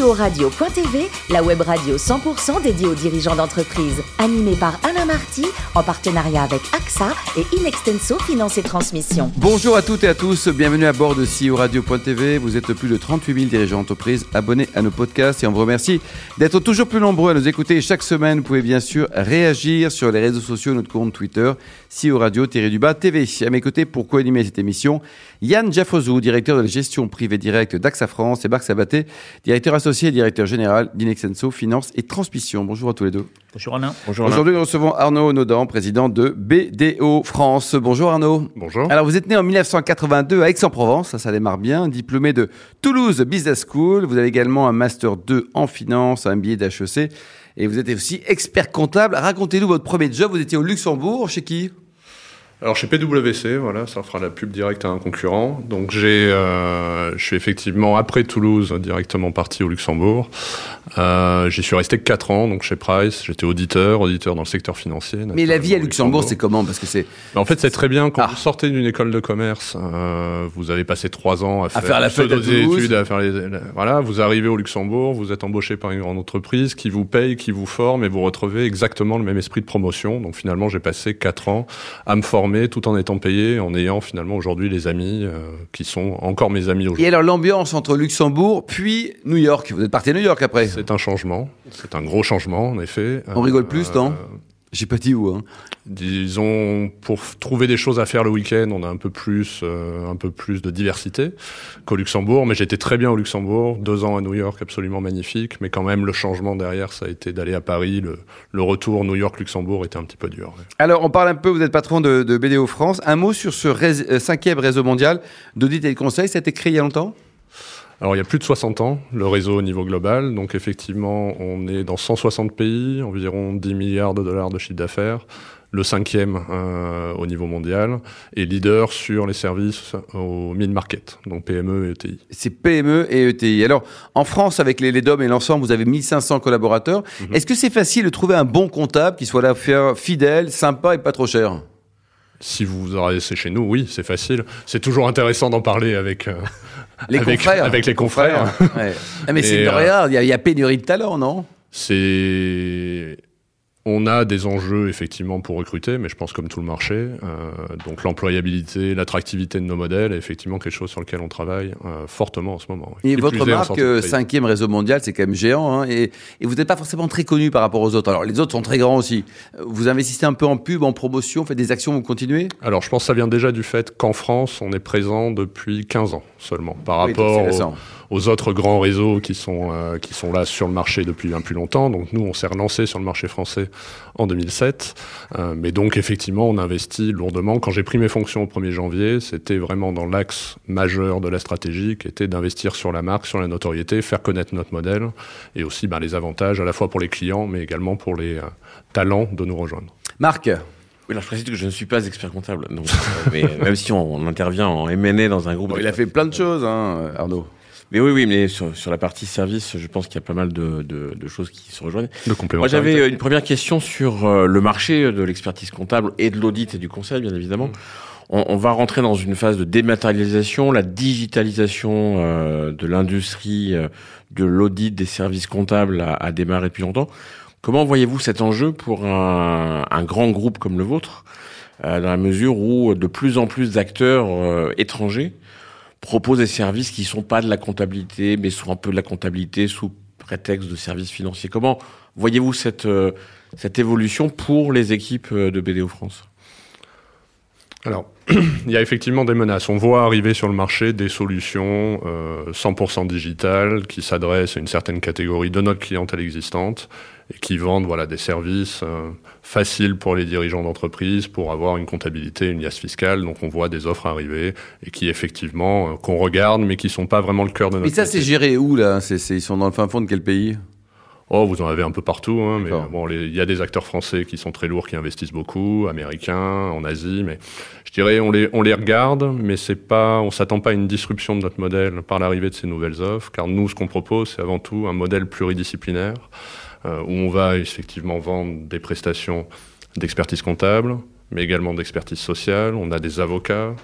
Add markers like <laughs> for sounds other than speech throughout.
CEO Radio.tv, la web radio 100% dédiée aux dirigeants d'entreprise. Animée par Alain Marty, en partenariat avec AXA et Inextenso Finance et Transmission. Bonjour à toutes et à tous, bienvenue à bord de CEO Radio.tv. Vous êtes plus de 38 000 dirigeants d'entreprise abonnés à nos podcasts et on vous remercie d'être toujours plus nombreux à nous écouter. Chaque semaine, vous pouvez bien sûr réagir sur les réseaux sociaux, notre compte Twitter, CEO Radio-du-bas TV. À mes côtés, pour co-animer cette émission, Yann Jaffrezou, directeur de la gestion privée directe d'AXA France et Marc Sabaté, directeur associé et directeur général d'Inexenso Finance et Transmission. Bonjour à tous les deux. Bonjour Alain. Bonjour Aujourd'hui, nous recevons Arnaud Naudan, président de BDO France. Bonjour Arnaud. Bonjour. Alors, vous êtes né en 1982 à Aix-en-Provence, ça, ça démarre bien, diplômé de Toulouse Business School. Vous avez également un Master 2 en finance, un billet d'HEC. Et vous êtes aussi expert comptable. Racontez-nous votre premier job. Vous étiez au Luxembourg, chez qui? Alors chez PwC, voilà, ça fera la pub directe à un concurrent. Donc j'ai, euh, je suis effectivement après Toulouse directement parti au Luxembourg. Euh, j'y suis resté 4 ans, donc chez Price. J'étais auditeur, auditeur dans le secteur financier. Mais la vie à Luxembourg, c'est comment? Parce que c'est. En fait, c'est très bien quand ah. vous sortez d'une école de commerce. Euh, vous avez passé 3 ans à faire, à faire la feuille études, à faire les, voilà. Vous arrivez au Luxembourg, vous êtes embauché par une grande entreprise qui vous paye, qui vous forme, et vous retrouvez exactement le même esprit de promotion. Donc finalement, j'ai passé 4 ans à me former tout en étant payé, en ayant finalement aujourd'hui les amis euh, qui sont encore mes amis aujourd'hui. Et alors l'ambiance entre Luxembourg puis New York, vous êtes parti à New York après C'est un changement, c'est un gros changement en effet. On rigole plus, non? euh, j'ai pas dit où. Hein. Disons, pour trouver des choses à faire le week-end, on a un peu plus, euh, un peu plus de diversité qu'au Luxembourg. Mais j'étais très bien au Luxembourg, deux ans à New York, absolument magnifique. Mais quand même, le changement derrière, ça a été d'aller à Paris. Le, le retour New York-Luxembourg était un petit peu dur. Alors, on parle un peu. Vous êtes patron de, de BDO France. Un mot sur ce euh, cinquième réseau mondial d'audit et de conseil. Ça a été créé il y a longtemps? Alors il y a plus de 60 ans, le réseau au niveau global. Donc effectivement, on est dans 160 pays, environ 10 milliards de dollars de chiffre d'affaires, le cinquième euh, au niveau mondial, et leader sur les services au mid-market, donc PME et ETI. C'est PME et ETI. Alors en France, avec les, les DOM et l'ensemble, vous avez 1500 collaborateurs. Mhm. Est-ce que c'est facile de trouver un bon comptable qui soit là fidèle, sympa et pas trop cher? Si vous vous adressez chez nous, oui, c'est facile. C'est toujours intéressant d'en parler avec, euh, les avec, confrères. avec les confrères. Ah, mais c'est de euh, il y, a pénurie de talent, non? C'est on a des enjeux effectivement pour recruter, mais je pense comme tout le marché. Euh, donc l'employabilité, l'attractivité de nos modèles est effectivement quelque chose sur lequel on travaille euh, fortement en ce moment. Et, votre marque, euh, cinquième réseau mondial, c'est quand même géant, hein, et, et, vous n'êtes pas forcément très connu par rapport aux autres. Alors les autres sont très grands aussi. Vous investissez un peu en pub, en promotion, faites des actions, vous continuez? Alors je pense que ça vient déjà du fait qu'en France, on est présent depuis 15 ans seulement, par rapport aux autres grands réseaux qui sont, euh, qui sont là sur le marché depuis un plus longtemps. Donc nous, on s'est relancé sur le marché français en 2007. Euh, mais donc effectivement, on investit lourdement. Quand j'ai pris mes fonctions au 1er janvier, c'était vraiment dans l'axe majeur de la stratégie qui était d'investir sur la marque, sur la notoriété, faire connaître notre modèle et aussi ben, les avantages à la fois pour les clients, mais également pour les euh, talents de nous rejoindre. Marc oui, alors je précise que je ne suis pas expert comptable. Donc, mais <laughs> même si on, intervient en M&A dans un groupe. il a fait plein de choses, hein, Arnaud. Mais oui, oui, mais sur, sur la partie service, je pense qu'il y a pas mal de, de, de choses qui se rejoignent. De Moi, j'avais une première question sur euh, le marché de l'expertise comptable et de l'audit et du conseil, bien évidemment. Mm. On, on, va rentrer dans une phase de dématérialisation, la digitalisation euh, de l'industrie euh, de l'audit des services comptables a, a, démarré depuis longtemps. Comment voyez-vous cet enjeu pour un, un grand groupe comme le vôtre, dans la mesure où de plus en plus d'acteurs étrangers propose des services qui sont pas de la comptabilité, mais sont un peu de la comptabilité sous prétexte de services financiers. Comment voyez-vous cette, euh, cette évolution pour les équipes euh, de BDO France? Alors, <clears throat> il y a effectivement des menaces. On voit arriver sur le marché des solutions euh, 100% digitales qui s'adressent à une certaine catégorie de notre clientèle existante et qui vendent voilà des services euh, faciles pour les dirigeants d'entreprise pour avoir une comptabilité, une liasse fiscale. Donc on voit des offres arriver et qui effectivement euh, qu'on regarde mais qui sont pas vraiment le cœur de notre. Mais ça c'est géré où là? C'est, Ils sont dans le fin fond de quel pays? Oh, vous en avez un peu partout, hein, mais bon, il y a des acteurs français qui sont très lourds, qui investissent beaucoup, américains, en Asie, mais je dirais on les on les regarde, mais c'est pas, on s'attend pas à une disruption de notre modèle par l'arrivée de ces nouvelles offres, car nous, ce qu'on propose, c'est avant tout un modèle pluridisciplinaire euh, où on va effectivement vendre des prestations d'expertise comptable, mais également d'expertise sociale. On a des avocats,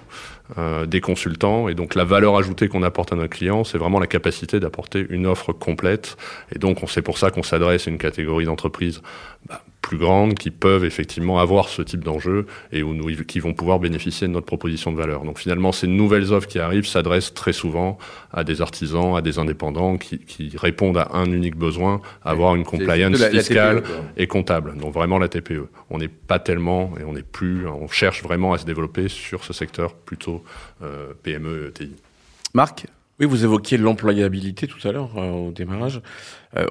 euh, des consultants. Et donc la valeur ajoutée qu'on apporte à nos clients, c'est vraiment la capacité d'apporter une offre complète. Et donc c'est pour ça qu'on s'adresse à une catégorie d'entreprises bah, plus grandes qui peuvent effectivement avoir ce type d'enjeu et où nous, qui vont pouvoir bénéficier de notre proposition de valeur. Donc finalement, ces nouvelles offres qui arrivent s'adressent très souvent à des artisans, à des indépendants qui, qui répondent à un unique besoin, avoir une compliance fiscale e, et comptable. Donc vraiment la TPE. On n'est pas tellement et on n'est plus, on cherche vraiment à se développer sur ce secteur plutôt euh, PME, TI. Marc? Oui, vous évoquiez l'employabilité tout à l'heure euh, au démarrage. Euh,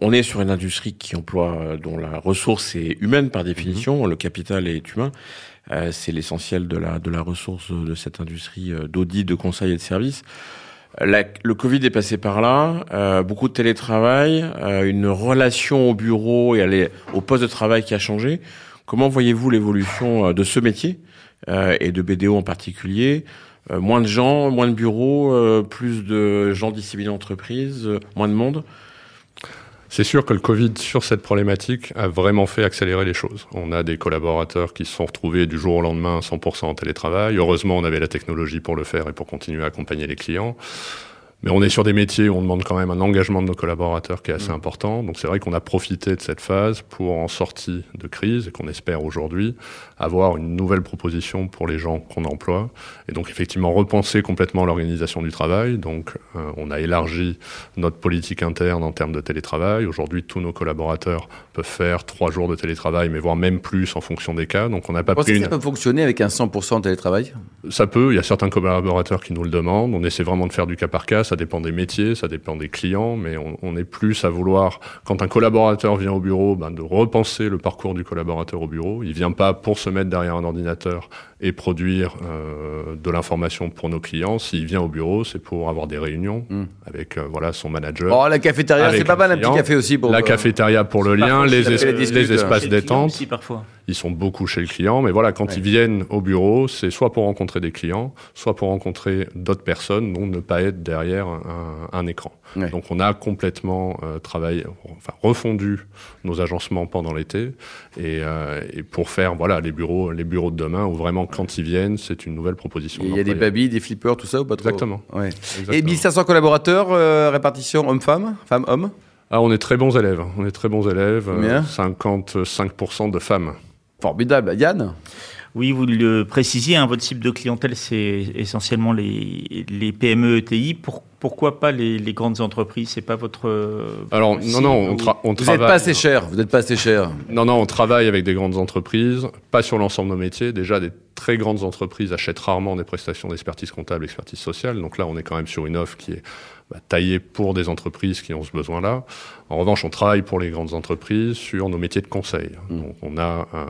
on, est sur une industrie qui emploie, euh, dont la ressource est humaine par définition, mhm. le capital est humain. c'est l'essentiel de la de la ressource de cette industrie d'audit, de conseil et de services. le Covid est passé par là, beaucoup de télétravail, une relation au bureau et aller au poste de travail qui a changé. Comment voyez-vous l'évolution de ce métier et de BDO en particulier? Euh, moins de gens, moins de bureaux, euh, plus de gens disséminés d'entreprise, euh, moins de monde c'est sûr que le Covid sur cette problématique a vraiment fait accélérer les choses. On a des collaborateurs qui se sont retrouvés du jour au lendemain à 100% en télétravail. Heureusement, on avait la technologie pour le faire et pour continuer à accompagner les clients. Mais on est sur des métiers où on demande quand même un engagement de nos collaborateurs qui est assez mm. important. Donc c'est vrai qu'on a profité de cette phase pour, en sortie de crise, et qu'on espère aujourd'hui, avoir une nouvelle proposition pour les gens qu'on emploie. Et donc effectivement repenser complètement l'organisation du travail. Donc euh, on a élargi notre politique interne en termes de télétravail. Aujourd'hui, tous nos collaborateurs peuvent faire trois jours de télétravail, mais voire même plus en fonction des cas. Donc on n'a pas pris une... ça peut fonctionner avec un 100% de télétravail? Ça peut. Il y a certains collaborateurs qui nous le demandent. On essaie vraiment de faire du cas par cas ça dépend des métiers, ça dépend des clients, mais on, est plus à vouloir, quand un collaborateur vient au bureau, ben, de repenser le parcours du collaborateur au bureau. Il vient pas pour se mettre derrière un ordinateur et produire euh, de l'information pour nos clients. S'il vient au bureau, c'est pour avoir des réunions hmm. avec euh, voilà son manager. Oh, la cafétéria, c'est pas mal un petit café aussi pour la cafétéria pour le lien, les, les, espaces détente. Aussi, parfois. Ils sont beaucoup chez le client, mais voilà, quand ils viennent au bureau, c'est soit pour rencontrer des clients, soit pour rencontrer d'autres personnes, donc ne pas être derrière un, écran. Donc on a complètement euh, travaillé, enfin refondu nos agencements pendant l'été et, euh, et, pour faire voilà les bureaux, les bureaux de demain où vraiment quand ils viennent, c'est une nouvelle proposition. Il y a des baby, des flippers, tout ça ou pas trop? Exactement. Ouais. Et 1500 collaborateurs, euh, répartition homme-femme, femme-homme? Ah, on est très bons élèves. On est très bons élèves. 55% de femmes. Formidable. Yann oui, vous le précisiez, hein, votre cible de clientèle, c'est essentiellement les, les PME ETI. Pour, pourquoi pas les, les grandes entreprises? C'est pas votre. Alors, non, non, on, on Vous n'êtes pas assez cher. Vous n'êtes pas assez cher. Non, non, on travaille avec des grandes entreprises, pas sur l'ensemble de nos métiers. Déjà, des très grandes entreprises achètent rarement des prestations d'expertise comptable, expertise sociale. Donc là, on est quand même sur une offre qui est bah, taillée pour des entreprises qui ont ce besoin-là. En revanche, on travaille pour les grandes entreprises sur nos métiers de conseil. Mmh. Donc, on a un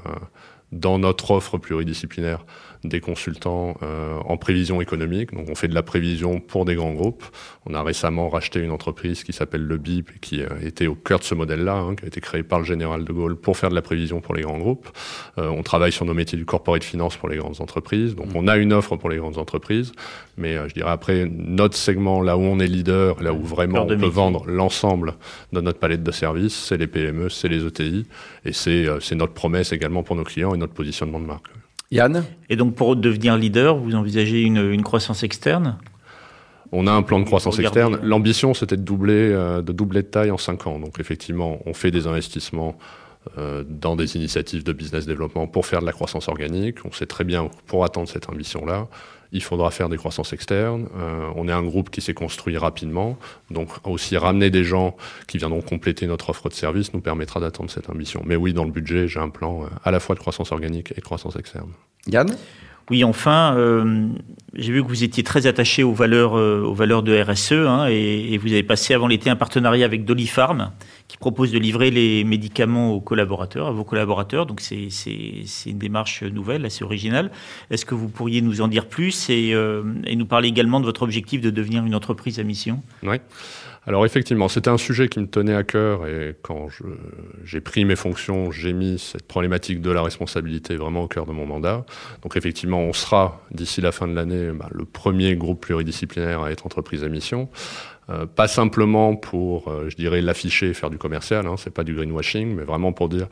dans notre offre pluridisciplinaire des consultants euh, en prévision économique. Donc on fait de la prévision pour des grands groupes. On a récemment racheté une entreprise qui s'appelle le BIP et qui euh, était au cœur de ce modèle-là, hein, qui a été créé par le général de Gaulle pour faire de la prévision pour les grands groupes. Euh, on travaille sur nos métiers du corporate finance pour les grandes entreprises. Donc on a une offre pour les grandes entreprises, mais je dirais après notre segment, là où on est leader, là où vraiment on peut vendre l'ensemble de notre palette de services, c'est les PME, c'est les ETI, et c'est notre promesse également pour nos clients et notre positionnement de marque. Yann Et donc pour devenir leader, vous envisagez une, croissance externe? On a un plan de croissance externe. L'ambition, c'était de doubler, euh, de doubler de taille en 5 ans. Donc effectivement, on fait des investissements euh, dans des initiatives de business développement pour faire de la croissance organique. On sait très bien, pour atteindre cette ambition-là, il faudra faire des croissances externes. Euh, on est un groupe qui s'est construit rapidement, donc aussi ramener des gens qui viendront compléter notre offre de service nous permettra d'atteindre cette ambition. Mais oui, dans le budget, j'ai un plan euh, à la fois de croissance organique et de croissance externe. Yann? Oui, enfin, euh, j'ai vu que vous étiez très attaché aux valeurs, aux valeurs de RSE hein, et, vous avez passé avant l'été un partenariat avec Dolifarm qui propose de livrer les médicaments aux collaborateurs, à vos collaborateurs. Donc c'est une démarche nouvelle, assez originale. Est-ce que vous pourriez nous en dire plus et, euh, et, nous parler également de votre objectif de devenir une entreprise à mission? Oui. Alors effectivement, c'était un sujet qui me tenait à cœur et quand j'ai pris mes fonctions, j'ai mis cette problématique de la responsabilité vraiment au cœur de mon mandat. Donc effectivement, on sera d'ici la fin de l'année bah, le premier groupe pluridisciplinaire à être entreprise à mission. Pas simplement pour, je dirais, l'afficher et faire du commercial, hein, c'est pas du greenwashing, mais vraiment pour dire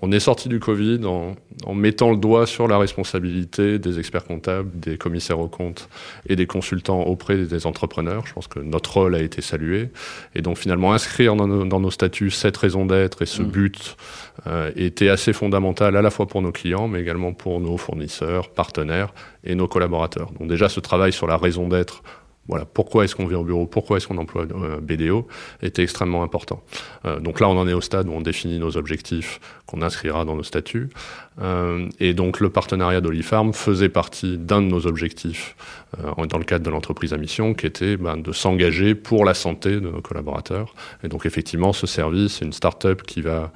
on est sorti du Covid en, en, mettant le doigt sur la responsabilité des experts comptables, des commissaires aux comptes et des consultants auprès des entrepreneurs. Je pense que notre rôle a été salué. Et donc finalement, inscrire dans nos, dans nos statuts cette raison d'être et ce mmh. but euh, était assez fondamental à la fois pour nos clients, mais également pour nos fournisseurs, partenaires et nos collaborateurs. Donc déjà, ce travail sur la raison d'être voilà, pourquoi est-ce qu'on vient au bureau, pourquoi est-ce qu'on emploie euh, BDO, était extrêmement important. Euh, donc là, on en est au stade où on définit nos objectifs qu'on inscrira dans nos statuts. Euh, et donc le partenariat d'Olifarm faisait partie d'un de nos objectifs euh, dans le cadre de l'entreprise à mission, qui était ben, de s'engager pour la santé de nos collaborateurs. Et donc effectivement, ce service, c'est une start-up qui va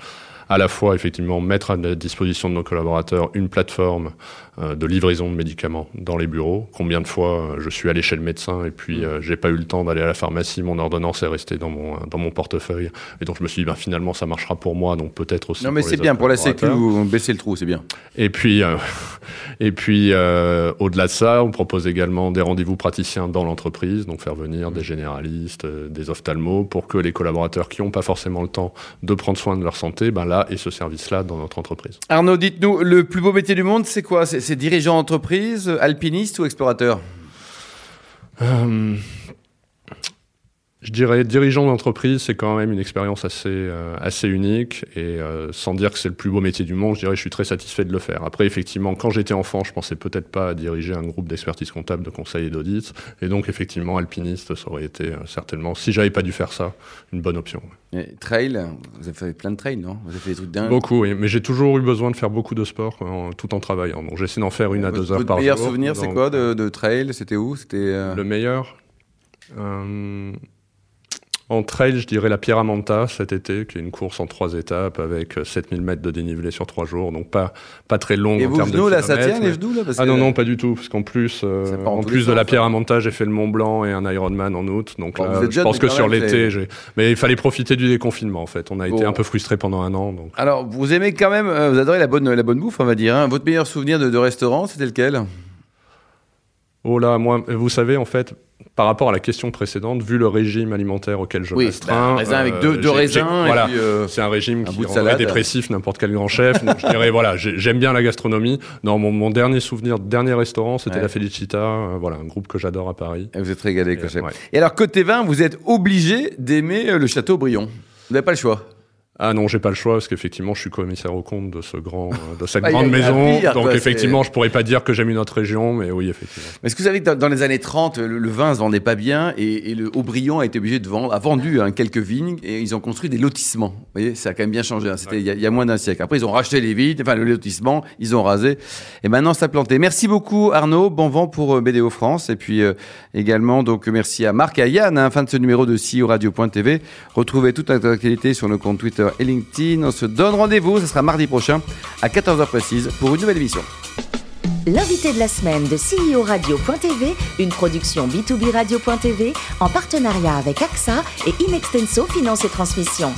à la fois effectivement mettre à la disposition de nos collaborateurs une plateforme euh, de livraison de médicaments dans les bureaux. Combien de fois euh, je suis allé chez le médecin et puis euh, j'ai pas eu le temps d'aller à la pharmacie, mon ordonnance est restée dans mon dans mon portefeuille et donc je me suis dit ben, finalement ça marchera pour moi donc peut-être aussi. Non mais c'est bien pour la sécu baisser le trou c'est bien. Et puis <laughs> et puis au-delà de ça on propose également des rendez-vous praticiens dans l'entreprise donc faire venir des généralistes, des ophtalmos pour que les collaborateurs qui n'ont pas forcément le temps de prendre soin de leur santé ben là et ce service-là dans notre entreprise. Arnaud, dites-nous, le plus beau métier du monde, c'est quoi? C'est dirigeant d'entreprise, alpiniste ou explorateur? Euh, je dirais dirigeant d'entreprise, c'est quand même une expérience assez euh, assez unique et euh, sans dire que c'est le plus beau métier du monde, je dirais je suis très satisfait de le faire. Après effectivement, quand j'étais enfant, je pensais peut-être pas à diriger un groupe d'expertise comptable, de conseil et d'audit et donc effectivement alpiniste, ça aurait été euh, certainement si j'avais pas dû faire ça, une bonne option. trail, vous avez fait plein de trails, non? Vous avez fait des trucs dingues. Beaucoup, oui, mais j'ai toujours eu besoin de faire beaucoup de sport tout en travaillant. Donc j'essaie d'en faire une à deux heures par jour. Le meilleur souvenir, c'est quoi de, de, trail? C'était où? C'était le meilleur. En trail, je dirais la Pierramanta cet été, qui est une course en trois étapes avec 7000 mètres de dénivelé sur trois jours, donc pas pas très long Et en termes genoux, là, ça tient les genoux là Ah non non, pas du tout, parce qu'en plus, euh, en plus de la Pierramanta, j'ai fait le Mont Blanc et un Ironman en août, donc là, je pense que sur l'été, j'ai. Mais il fallait profiter du déconfinement en fait. On a été un peu frustrés pendant un an. Donc. Alors, vous aimez quand même, euh, vous adorez la bonne la bonne bouffe, on va dire. Hein. Votre meilleur souvenir de, de restaurant, c'était lequel? Oh là, moi, vous savez, en fait, par rapport à la question précédente, vu le régime alimentaire auquel je oui, restreins, bah, raisin avec deux, deux raisins. Voilà, euh, c'est un régime qui rendrait dépressif n'importe quel grand chef. donc je dirais voilà, j'aime bien la gastronomie. Non, mon, mon, dernier souvenir, dernier restaurant, c'était la Felicita, euh, voilà, un groupe que j'adore à Paris. Et vous êtes régalé, et, chef. Et alors côté vin, vous êtes obligé d'aimer euh, le château Brion. Vous n'avez pas le choix. Ah non, j'ai pas le choix parce qu'effectivement, je suis commissaire au compte de ce grand, de cette <laughs> grande maison. donc effectivement, je pourrais pas dire que j'aime une autre région, mais oui, effectivement. Mais est-ce que vous savez que dans les années 30, le, vin se vendait pas bien et, le Aubryon a été obligé de vendre, a vendu hein, quelques vignes et ils ont construit des lotissements. Vous voyez, ça a quand même bien changé. Hein. C'était il, y a moins d'un siècle. Après, ils ont racheté les vignes, enfin le lotissement, ils ont rasé et maintenant ça a planté. Merci beaucoup Arnaud, bon vent pour euh, BDO France et puis euh, également donc merci à Marc et à Yann, hein, fin de ce numéro de CEO Radio.tv. Retrouvez toute notre actualité sur nos comptes Et LinkedIn. On se donne rendez-vous, ce sera mardi prochain à 14h précise pour une nouvelle émission. L'invité de la semaine de CEO Radio.tv, une production B2B Radio.tv en partenariat avec AXA et Inextenso Finance et Transmission.